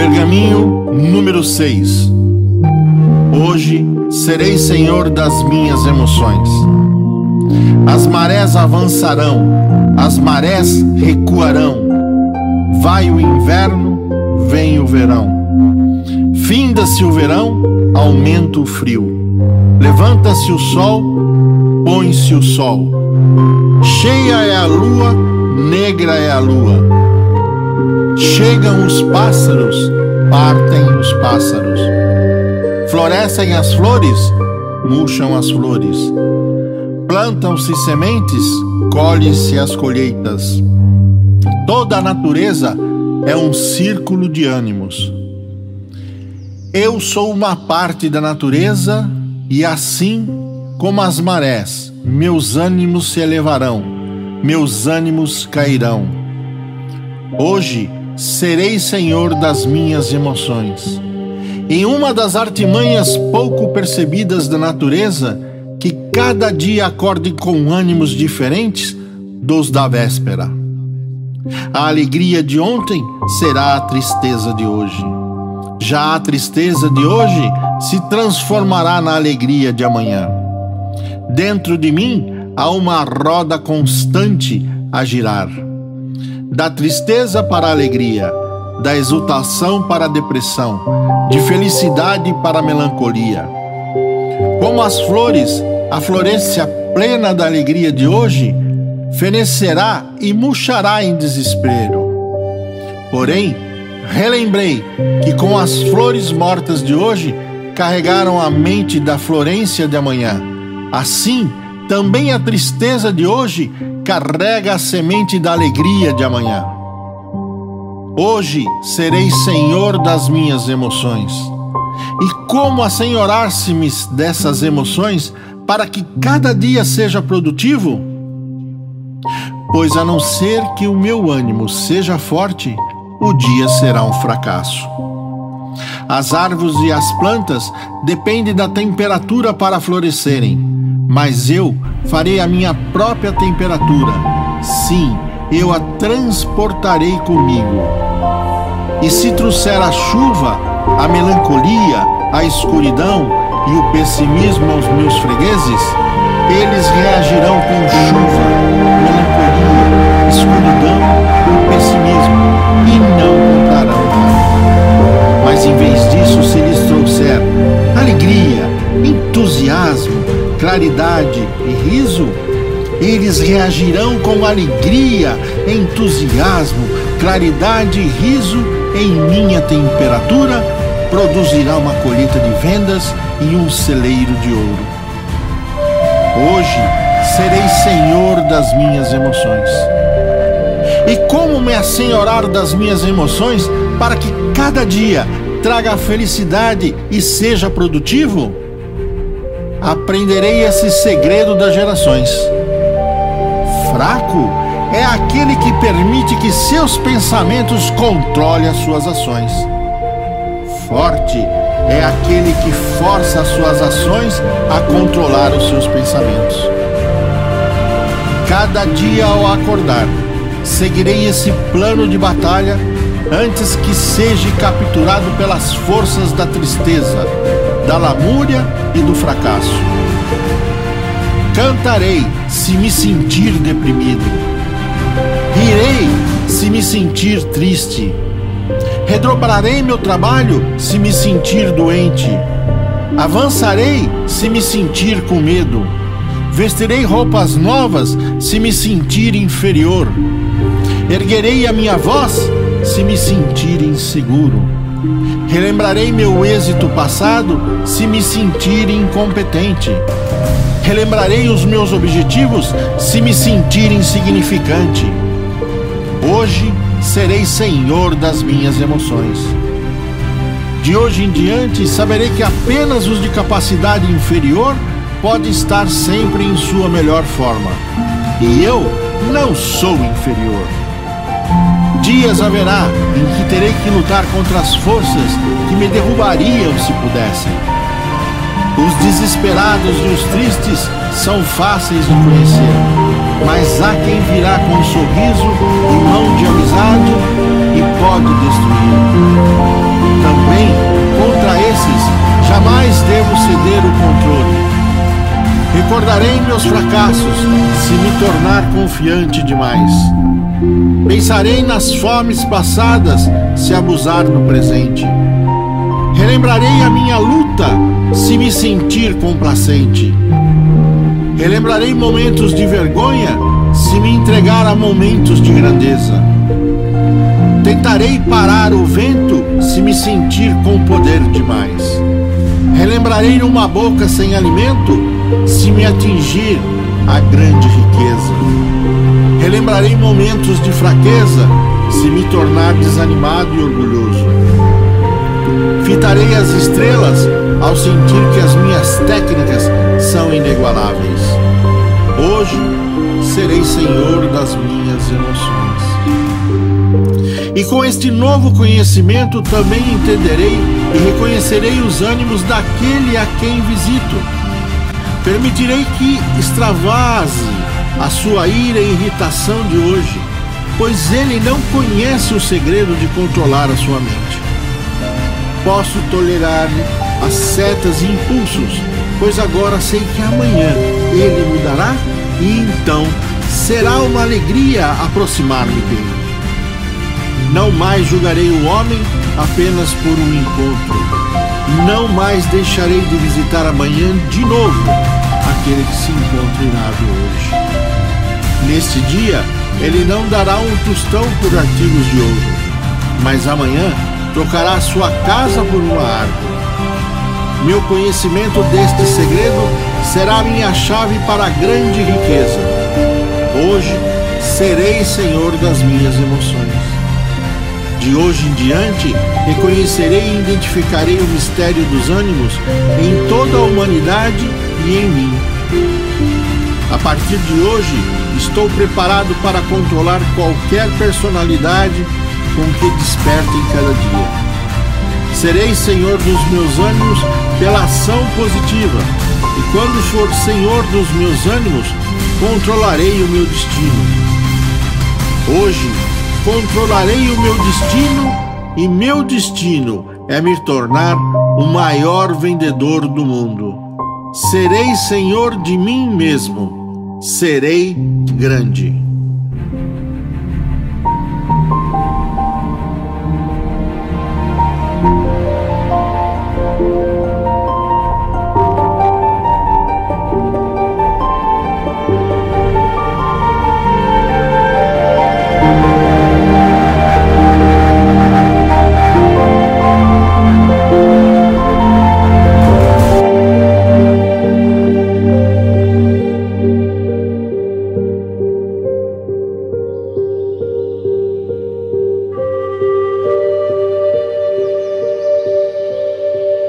Pergaminho número 6. Hoje serei senhor das minhas emoções. As marés avançarão, as marés recuarão. Vai o inverno, vem o verão. Finda-se o verão, aumenta o frio. Levanta-se o sol, põe-se o sol. Cheia é a lua, negra é a lua Chegam os pássaros, partem os pássaros. Florescem as flores, murcham as flores. Plantam-se sementes, colhem-se as colheitas. Toda a natureza é um círculo de ânimos. Eu sou uma parte da natureza e assim como as marés, meus ânimos se elevarão, meus ânimos cairão. Hoje serei senhor das minhas emoções. Em uma das artimanhas pouco percebidas da natureza, que cada dia acorde com ânimos diferentes dos da véspera. A alegria de ontem será a tristeza de hoje. Já a tristeza de hoje se transformará na alegria de amanhã. Dentro de mim há uma roda constante a girar da tristeza para a alegria, da exultação para a depressão, de felicidade para a melancolia. Como as flores, a floresça plena da alegria de hoje fenecerá e murchará em desespero. Porém, relembrei que com as flores mortas de hoje carregaram a mente da florência de amanhã. Assim, também a tristeza de hoje carrega a semente da alegria de amanhã. Hoje serei senhor das minhas emoções. E como assenhorar-se-me dessas emoções para que cada dia seja produtivo? Pois a não ser que o meu ânimo seja forte, o dia será um fracasso. As árvores e as plantas dependem da temperatura para florescerem mas eu farei a minha própria temperatura. Sim, eu a transportarei comigo. E se trouxer a chuva, a melancolia, a escuridão e o pessimismo aos meus fregueses, eles reagirão com chuva, melancolia, escuridão e pessimismo e não comprarão nada. Mas em vez disso, se lhes trouxer alegria, entusiasmo, claridade e riso, eles reagirão com alegria, entusiasmo, claridade e riso em minha temperatura, produzirá uma colheita de vendas e um celeiro de ouro. Hoje serei senhor das minhas emoções. E como me assenhorar das minhas emoções para que cada dia traga felicidade e seja produtivo? Aprenderei esse segredo das gerações. Fraco é aquele que permite que seus pensamentos controlem as suas ações. Forte é aquele que força as suas ações a controlar os seus pensamentos. Cada dia ao acordar, seguirei esse plano de batalha antes que seja capturado pelas forças da tristeza, da lamúria e do fracasso. Cantarei se me sentir deprimido. Rirei se me sentir triste. Redobrarei meu trabalho se me sentir doente. Avançarei se me sentir com medo. Vestirei roupas novas se me sentir inferior. Erguerei a minha voz se me sentir inseguro. Relembrarei meu êxito passado se me sentir incompetente. Relembrarei os meus objetivos se me sentir insignificante. Hoje serei senhor das minhas emoções. De hoje em diante, saberei que apenas os de capacidade inferior podem estar sempre em sua melhor forma. E eu não sou inferior. Dias haverá em que terei que lutar contra as forças que me derrubariam se pudessem. Os desesperados e os tristes são fáceis de conhecer, mas há quem virá com um sorriso e mão de amizade e pode destruir. Também contra esses jamais devo ceder o controle. Recordarei meus fracassos se me tornar confiante demais. Pensarei nas fomes passadas se abusar no presente. Relembrarei a minha luta se me sentir complacente. Relembrarei momentos de vergonha se me entregar a momentos de grandeza. Tentarei parar o vento se me sentir com poder demais. Relembrarei uma boca sem alimento se me atingir a grande riqueza. Relembrarei momentos de fraqueza se me tornar desanimado e orgulhoso. Fitarei as estrelas ao sentir que as minhas técnicas são inigualáveis. Hoje serei senhor das minhas emoções. E com este novo conhecimento também entenderei e reconhecerei os ânimos daquele a quem visito. Permitirei que extravase a sua ira e irritação de hoje, pois ele não conhece o segredo de controlar a sua mente. Posso tolerar-lhe as setas e impulsos, pois agora sei que amanhã ele mudará e então será uma alegria aproximar-me dele. Não mais julgarei o homem apenas por um encontro. Não mais deixarei de visitar amanhã de novo aquele que se encontra irado hoje. Neste dia, ele não dará um tostão por artigos de ouro, mas amanhã trocará sua casa por uma árvore. Meu conhecimento deste segredo será minha chave para a grande riqueza. Hoje serei senhor das minhas emoções. De hoje em diante, reconhecerei e identificarei o mistério dos ânimos em toda a humanidade e em mim. A partir de hoje, estou preparado para controlar qualquer personalidade com que desperte em cada dia. Serei senhor dos meus ânimos pela ação positiva, e quando for senhor dos meus ânimos, controlarei o meu destino. Hoje, controlarei o meu destino e meu destino é me tornar o maior vendedor do mundo. Serei senhor de mim mesmo, serei grande.